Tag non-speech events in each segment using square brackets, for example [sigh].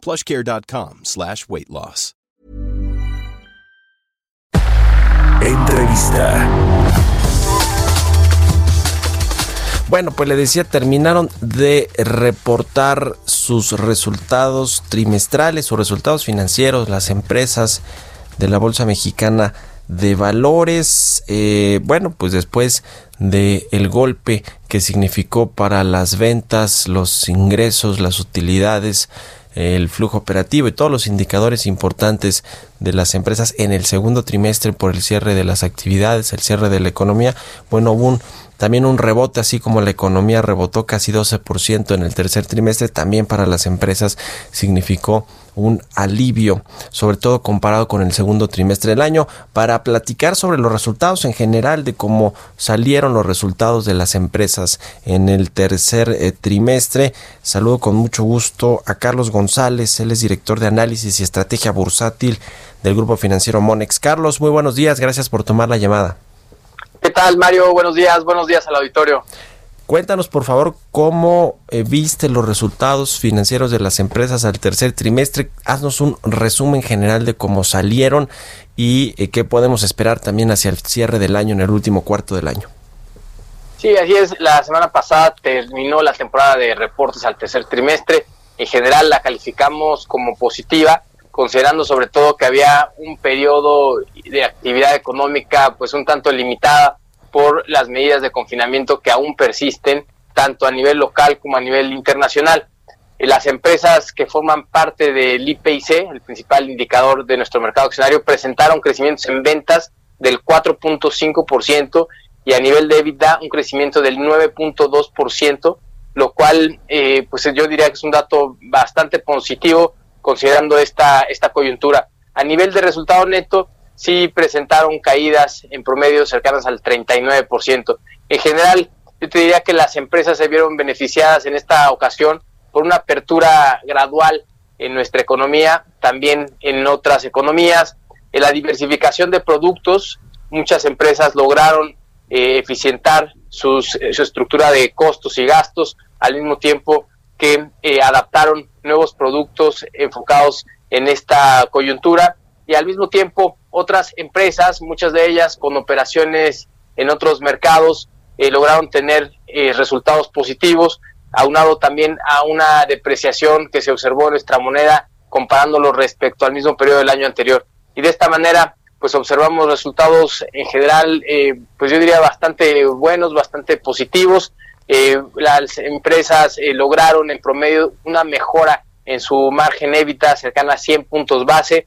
plushcare.com slash weight loss. Entrevista. Bueno, pues le decía, terminaron de reportar sus resultados trimestrales o resultados financieros, las empresas de la Bolsa Mexicana de Valores. Eh, bueno, pues después de el golpe que significó para las ventas, los ingresos, las utilidades, el flujo operativo y todos los indicadores importantes de las empresas en el segundo trimestre por el cierre de las actividades, el cierre de la economía, bueno, hubo también un rebote, así como la economía rebotó casi 12% en el tercer trimestre, también para las empresas significó un alivio, sobre todo comparado con el segundo trimestre del año, para platicar sobre los resultados en general de cómo salieron los resultados de las empresas en el tercer eh, trimestre. Saludo con mucho gusto a Carlos González, él es director de análisis y estrategia bursátil del grupo financiero Monex. Carlos, muy buenos días, gracias por tomar la llamada. ¿Qué tal, Mario? Buenos días, buenos días al auditorio. Cuéntanos, por favor, cómo eh, viste los resultados financieros de las empresas al tercer trimestre. Haznos un resumen general de cómo salieron y eh, qué podemos esperar también hacia el cierre del año, en el último cuarto del año. Sí, así es. La semana pasada terminó la temporada de reportes al tercer trimestre. En general la calificamos como positiva, considerando sobre todo que había un periodo de actividad económica pues un tanto limitada por las medidas de confinamiento que aún persisten tanto a nivel local como a nivel internacional. Eh, las empresas que forman parte del IPIC, el principal indicador de nuestro mercado accionario, presentaron crecimientos en ventas del 4.5% y a nivel de EBITDA un crecimiento del 9.2%, lo cual eh, pues yo diría que es un dato bastante positivo considerando esta, esta coyuntura. A nivel de resultado neto, sí presentaron caídas en promedio cercanas al 39%. En general, yo te diría que las empresas se vieron beneficiadas en esta ocasión por una apertura gradual en nuestra economía, también en otras economías, en la diversificación de productos, muchas empresas lograron eh, eficientar sus, su estructura de costos y gastos, al mismo tiempo que eh, adaptaron nuevos productos enfocados en esta coyuntura y al mismo tiempo otras empresas, muchas de ellas con operaciones en otros mercados, eh, lograron tener eh, resultados positivos, aunado también a una depreciación que se observó en nuestra moneda comparándolo respecto al mismo periodo del año anterior. Y de esta manera, pues observamos resultados en general, pues yo diría bastante buenos, bastante positivos, eh, las empresas eh, lograron en promedio una mejora en su margen EBITDA cercana a 100 puntos base.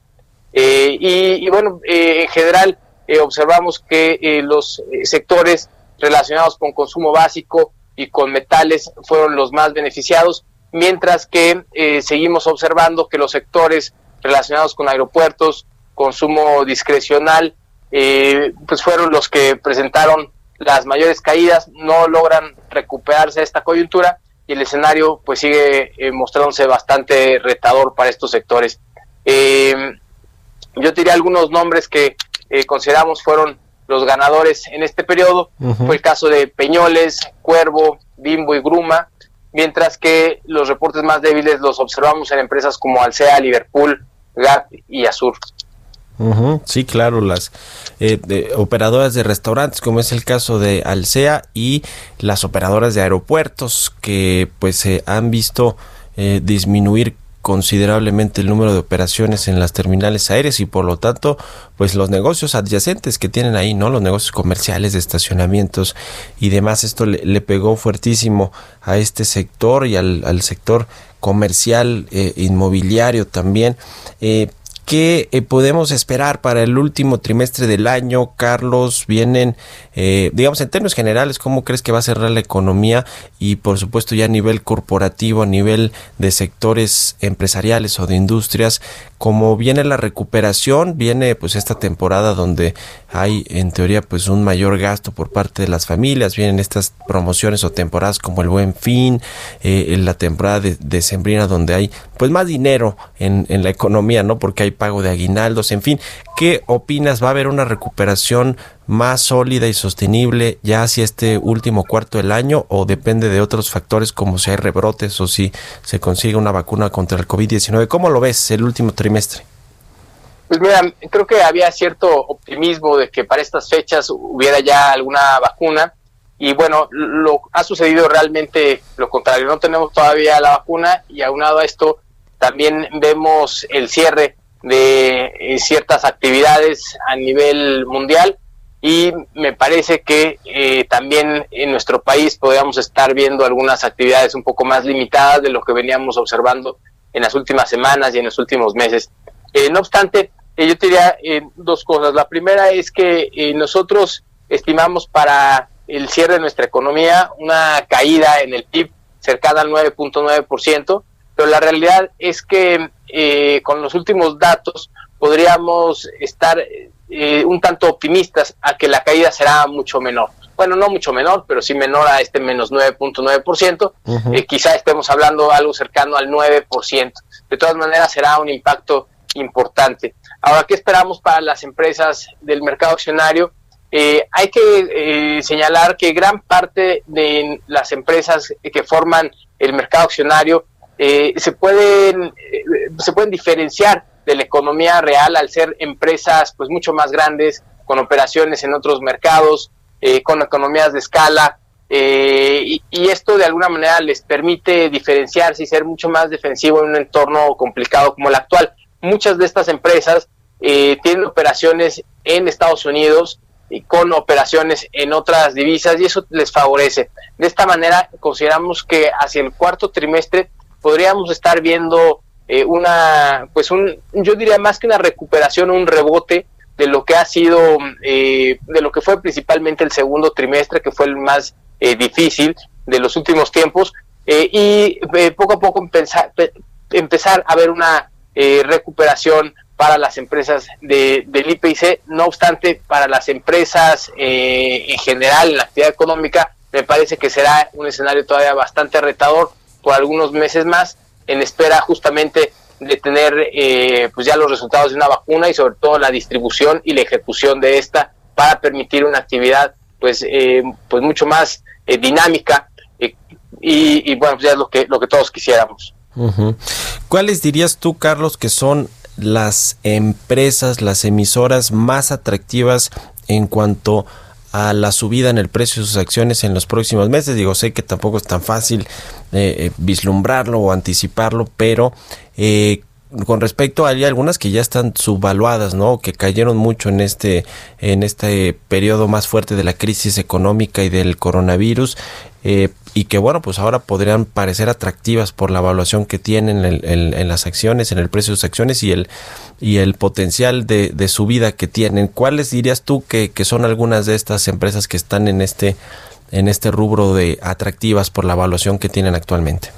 Eh, y, bueno, en general observamos que los sectores relacionados con consumo básico y con metales fueron los más beneficiados, mientras que seguimos observando que los sectores relacionados con aeropuertos, consumo discrecional, pues fueron los que presentaron las mayores caídas no logran recuperarse esta coyuntura y el escenario pues sigue eh, mostrándose bastante retador para estos sectores. Eh, yo diría algunos nombres que eh, consideramos fueron los ganadores en este periodo. Fue el caso de Peñoles, Cuervo, Bimbo y Gruma, mientras que los reportes más débiles los observamos en empresas como Alsea, Liverpool, Gap y Azur. Sí, claro, las eh, operadoras de restaurantes, como es el caso de Alsea, y las operadoras de aeropuertos, que pues se han visto eh, disminuir considerablemente el número de operaciones en las terminales aéreas y por lo tanto pues los negocios adyacentes que tienen ahí no los negocios comerciales de estacionamientos y demás esto le, pegó fuertísimo a este sector y al, sector comercial eh, inmobiliario también ¿Qué eh, podemos esperar para el último trimestre del año, Carlos? Vienen, eh, digamos, en términos generales, ¿cómo crees que va a cerrar la economía? Y por supuesto ya a nivel corporativo, a nivel de sectores empresariales o de industrias, ¿cómo viene la recuperación? Viene pues esta temporada donde hay en teoría pues un mayor gasto por parte de las familias, vienen estas promociones o temporadas como el Buen Fin, eh, la temporada de, de Sembrina donde hay pues más dinero en, en la economía, ¿no? Porque hay pago de aguinaldos, en fin. ¿Qué opinas? ¿Va a haber una recuperación más sólida y sostenible ya hacia este último cuarto del año o depende de otros factores como si hay rebrotes o si se consigue una vacuna contra el COVID-19? ¿Cómo lo ves el último trimestre? Pues mira, creo que había cierto optimismo de que para estas fechas hubiera ya alguna vacuna y bueno, lo ha sucedido realmente lo contrario. No tenemos todavía la vacuna y aunado a esto también vemos el cierre de eh, ciertas actividades a nivel mundial y me parece que eh, también en nuestro país podríamos estar viendo algunas actividades un poco más limitadas de lo que veníamos observando en las últimas semanas y en los últimos meses. Eh, no obstante, yo diría dos cosas. La primera es que nosotros estimamos para el cierre de nuestra economía una caída en el PIB cercana al 9.9%, pero la realidad es que eh, con los últimos datos podríamos estar eh, un tanto optimistas a que la caída será mucho menor. Bueno, no mucho menor, pero sí menor a este menos 9.9%. Eh, quizá estemos hablando algo cercano al 9%. De todas maneras, será un impacto importante. Ahora, ¿qué esperamos para las empresas del mercado accionario? hay que señalar que gran parte de las empresas que forman el mercado accionario eh, se, pueden, eh, se pueden diferenciar de la economía real al ser empresas pues mucho más grandes, con operaciones en otros mercados, eh, con economías de escala, y, esto de alguna manera les permite diferenciarse y ser mucho más defensivo en un entorno complicado como el actual. Muchas de estas empresas tienen operaciones en Estados Unidos y con operaciones en otras divisas y eso les favorece. De esta manera consideramos que hacia el cuarto trimestre podríamos estar viendo eh, una, pues un, yo diría más que una recuperación, un rebote de lo que ha sido, eh, de lo que fue principalmente el segundo trimestre, que fue el más eh, difícil de los últimos tiempos, y poco a poco empezar, empezar a ver una recuperación para las empresas de, del IPC, no obstante, para las empresas en general, en la actividad económica, me parece que será un escenario todavía bastante retador, por algunos meses más en espera justamente de tener eh, pues ya los resultados de una vacuna y sobre todo la distribución y la ejecución de esta para permitir una actividad pues eh, pues mucho más eh, dinámica y, bueno pues ya es lo que lo que todos quisiéramos. ¿Cuáles dirías tú Carlos que son las empresas las emisoras más atractivas en cuanto a la subida en el precio de sus acciones en los próximos meses. Digo, sé que tampoco es tan fácil eh, eh, vislumbrarlo o anticiparlo, pero eh, con respecto a algunas que ya están subvaluadas, ¿no? Que cayeron mucho en este en este periodo más fuerte de la crisis económica y del coronavirus y que bueno, pues ahora podrían parecer atractivas por la evaluación que tienen en, las acciones, en el precio de sus acciones y el, y el potencial de, subida que tienen. ¿Cuáles dirías tú que, que son algunas de estas empresas que están en este, en este rubro de atractivas por la evaluación que tienen actualmente?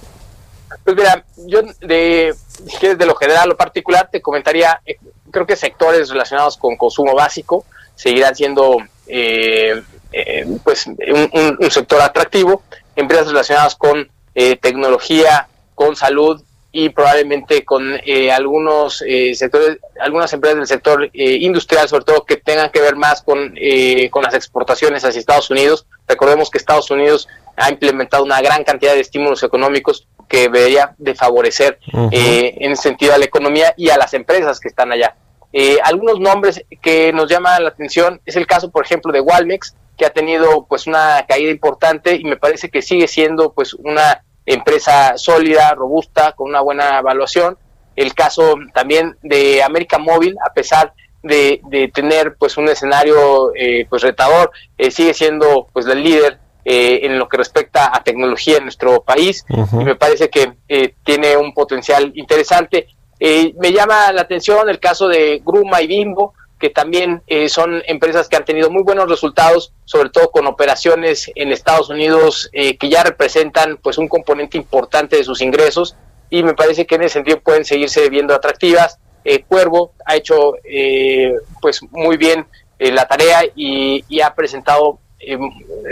Pues mira, yo de, de lo general lo particular te comentaría, eh, creo que sectores relacionados con consumo básico seguirán siendo eh, eh, pues un, sector atractivo empresas relacionadas con eh, tecnología, con salud y probablemente con eh, algunos eh, sectores, algunas empresas del sector industrial, sobre todo que tengan que ver más con, con las exportaciones hacia Estados Unidos. Recordemos que Estados Unidos ha implementado una gran cantidad de estímulos económicos que debería de favorecer en ese sentido a la economía y a las empresas que están allá. algunos nombres que nos llaman la atención es el caso, por ejemplo, de Walmex, que ha tenido pues una caída importante y me parece que sigue siendo pues una empresa sólida, robusta, con una buena evaluación. El caso también de América Móvil, a pesar de, tener pues un escenario eh, pues retador, eh, sigue siendo pues el líder eh, en lo que respecta a tecnología en nuestro país y me parece que tiene un potencial interesante. me llama la atención el caso de Gruma y Bimbo, que también son empresas que han tenido muy buenos resultados, sobre todo con operaciones en Estados Unidos que ya representan pues un componente importante de sus ingresos y me parece que en ese sentido pueden seguirse viendo atractivas. Cuervo ha hecho pues muy bien la tarea y, y ha presentado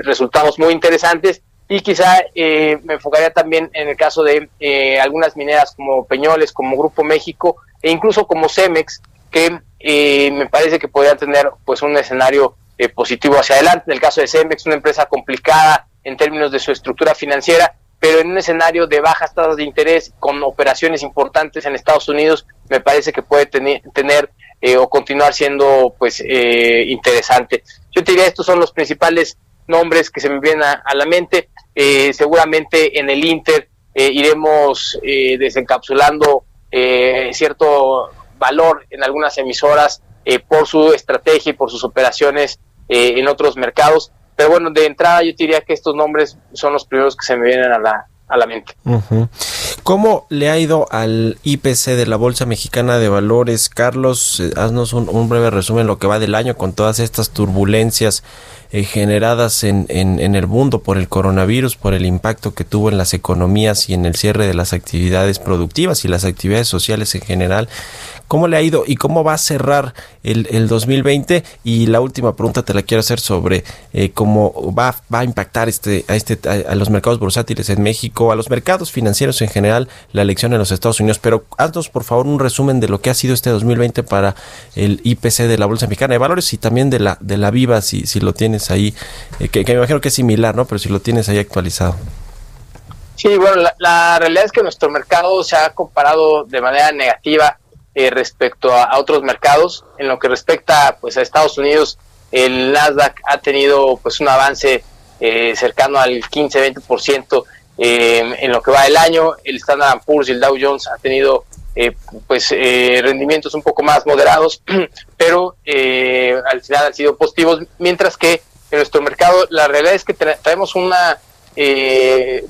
resultados muy interesantes y quizá eh, me enfocaría también en el caso de eh, algunas mineras como Peñoles, como Grupo México e incluso como Cemex, que eh, me parece que podrían tener pues un escenario positivo hacia adelante. En el caso de Cemex, una empresa complicada en términos de su estructura financiera, pero en un escenario de bajas tasas de interés con operaciones importantes en Estados Unidos, me parece que puede tener, tener o continuar siendo pues interesante. Yo te diría, estos son los principales nombres que se me vienen a, la mente. Eh, seguramente en el Inter eh, iremos eh, desencapsulando cierto valor en algunas emisoras por su estrategia y por sus operaciones en otros mercados. Pero bueno, de entrada yo diría que estos nombres son los primeros que se me vienen a la, a la mente. ¿Cómo le ha ido al IPC de la Bolsa Mexicana de Valores? Carlos, haznos un, breve resumen lo que va del año con todas estas turbulencias eh, generadas en, en, el mundo por el coronavirus, por el impacto que tuvo en las economías y en el cierre de las actividades productivas y las actividades sociales en general. ¿Cómo le ha ido y cómo va a cerrar el, el 2020? Y la última pregunta te la quiero hacer sobre eh, cómo va, va, a impactar este, a, este, a, los mercados bursátiles en México, a los mercados financieros en general, la elección en los Estados Unidos. Pero haznos, por favor, un resumen de lo que ha sido este 2020 para el IPC de la Bolsa Mexicana de Valores y también de la, de la Viva, si, si lo tienes ahí, eh, que, me imagino que es similar, ¿no? Pero si lo tienes ahí actualizado. Sí, bueno, la, realidad es que nuestro mercado se ha comparado de manera negativa eh, respecto a, otros mercados. En lo que respecta pues a Estados Unidos, el Nasdaq ha tenido pues un avance eh, cercano al 15-20% eh, en lo que va del año. El Standard Poor's y el Dow Jones ha tenido pues rendimientos un poco más moderados, [clears throat] pero al final han sido positivos, mientras que en nuestro mercado la realidad es que traemos una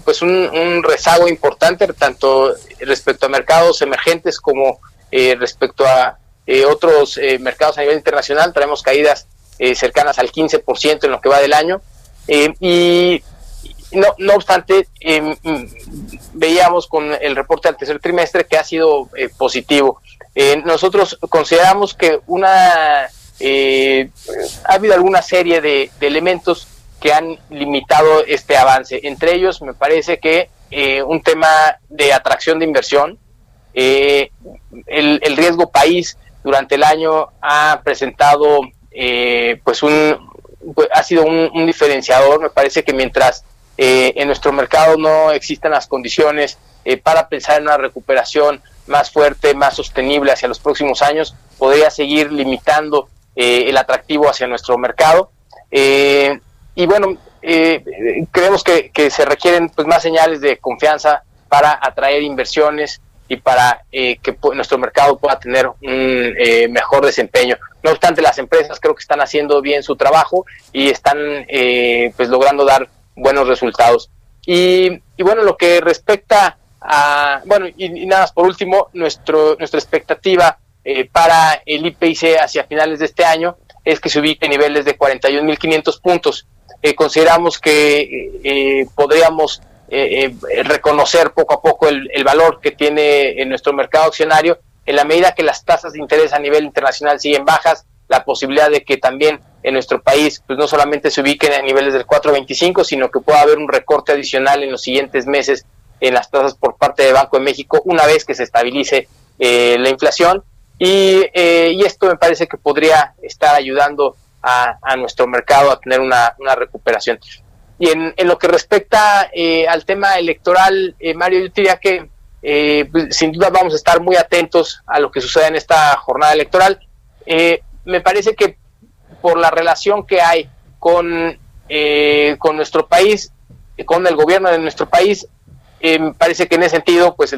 pues un, un, rezago importante tanto respecto a mercados emergentes como eh, respecto a eh, otros eh, mercados a nivel internacional, traemos caídas cercanas al 15% en lo que va del año. y no, no obstante, veíamos con el reporte del tercer trimestre que ha sido positivo. nosotros consideramos que una ha habido alguna serie de, elementos que han limitado este avance. Entre ellos, me parece que un tema de atracción de inversión, eh, el, riesgo país durante el año ha presentado, eh, pues un, pues, ha sido un, diferenciador. Me parece que mientras eh, en nuestro mercado no existan las condiciones para pensar en una recuperación más fuerte, más sostenible hacia los próximos años, podría seguir limitando el atractivo hacia nuestro mercado. y bueno, creemos que, se requieren pues, más señales de confianza para atraer inversiones y para eh, que nuestro mercado pueda tener un eh, mejor desempeño. No obstante, las empresas creo que están haciendo bien su trabajo y están eh, pues logrando dar buenos resultados. Y, bueno, lo que respecta a, bueno, y, nada más por último, nuestro, nuestra expectativa para el IPIC hacia finales de este año es que se ubique en niveles de 41.500 puntos. consideramos que podríamos eh, eh, reconocer poco a poco el, valor que tiene en nuestro mercado accionario, en la medida que las tasas de interés a nivel internacional siguen bajas, la posibilidad de que también en nuestro país pues no solamente se ubiquen a niveles del 4.25, sino que pueda haber un recorte adicional en los siguientes meses en las tasas por parte de Banco de México una vez que se estabilice eh, la inflación. Y, y, esto me parece que podría estar ayudando a, a nuestro mercado a tener una, una recuperación. Y en, lo que respecta eh, al tema electoral, eh, Mario, yo diría que eh, pues, sin duda vamos a estar muy atentos a lo que suceda en esta jornada electoral. me parece que por la relación que hay con, con nuestro país, con el gobierno de nuestro país, me parece que en ese sentido, pues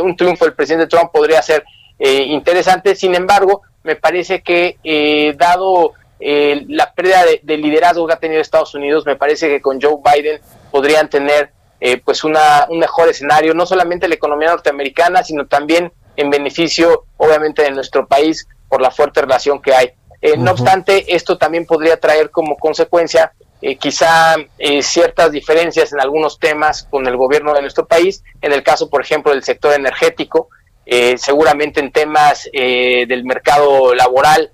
un triunfo del presidente Trump podría ser interesante. Sin embargo, me parece que dado eh, la pérdida de, liderazgo que ha tenido Estados Unidos, me parece que con Joe Biden podrían tener eh, pues una, un mejor escenario, no solamente la economía norteamericana, sino también en beneficio, obviamente, de nuestro país por la fuerte relación que hay. Eh, no obstante, esto también podría traer como consecuencia eh, quizá eh, ciertas diferencias en algunos temas con el gobierno de nuestro país, en el caso, por ejemplo, del sector energético, seguramente en temas del mercado laboral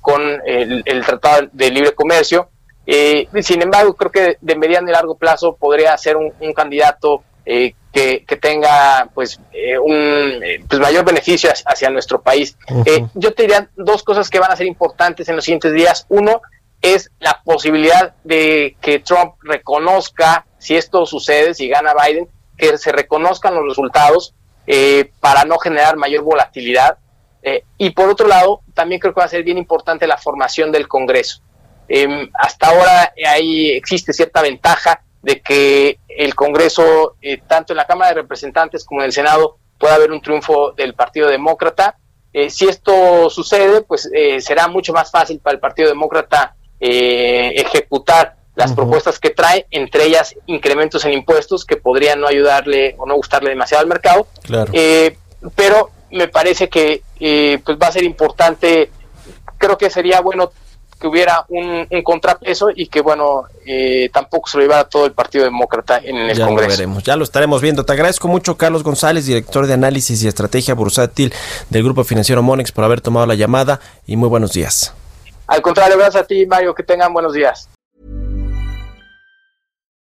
con el, Tratado de Libre Comercio. sin embargo, creo que de mediano y largo plazo podría ser un, candidato que, que, tenga pues un pues, mayor beneficio hacia, nuestro país. yo te diría dos cosas que van a ser importantes en los siguientes días. Uno, es la posibilidad de que Trump reconozca, si esto sucede, si gana Biden, que se reconozcan los resultados eh, para no generar mayor volatilidad. Eh, y por otro lado, también creo que va a ser bien importante la formación del Congreso. Em, hasta ahora ahí existe cierta ventaja de que el Congreso, eh, tanto en la Cámara de Representantes como en el Senado, pueda haber un triunfo del Partido Demócrata. si esto sucede, pues será mucho más fácil para el Partido Demócrata eh, ejecutar las propuestas que trae, entre ellas incrementos en impuestos que podrían no ayudarle o no gustarle demasiado al mercado. Eh, pero me parece que eh, pues va a ser importante, creo que sería bueno que hubiera un, contrapeso y que, bueno, tampoco se lo llevara todo el Partido Demócrata en el ya Congreso. Lo veremos, ya lo estaremos viendo. Te agradezco mucho, Carlos González, director de análisis y estrategia bursátil del Grupo Financiero Monex, por haber tomado la llamada y muy buenos días. Al contrario, gracias a ti, Mario. Que tengan buenos días.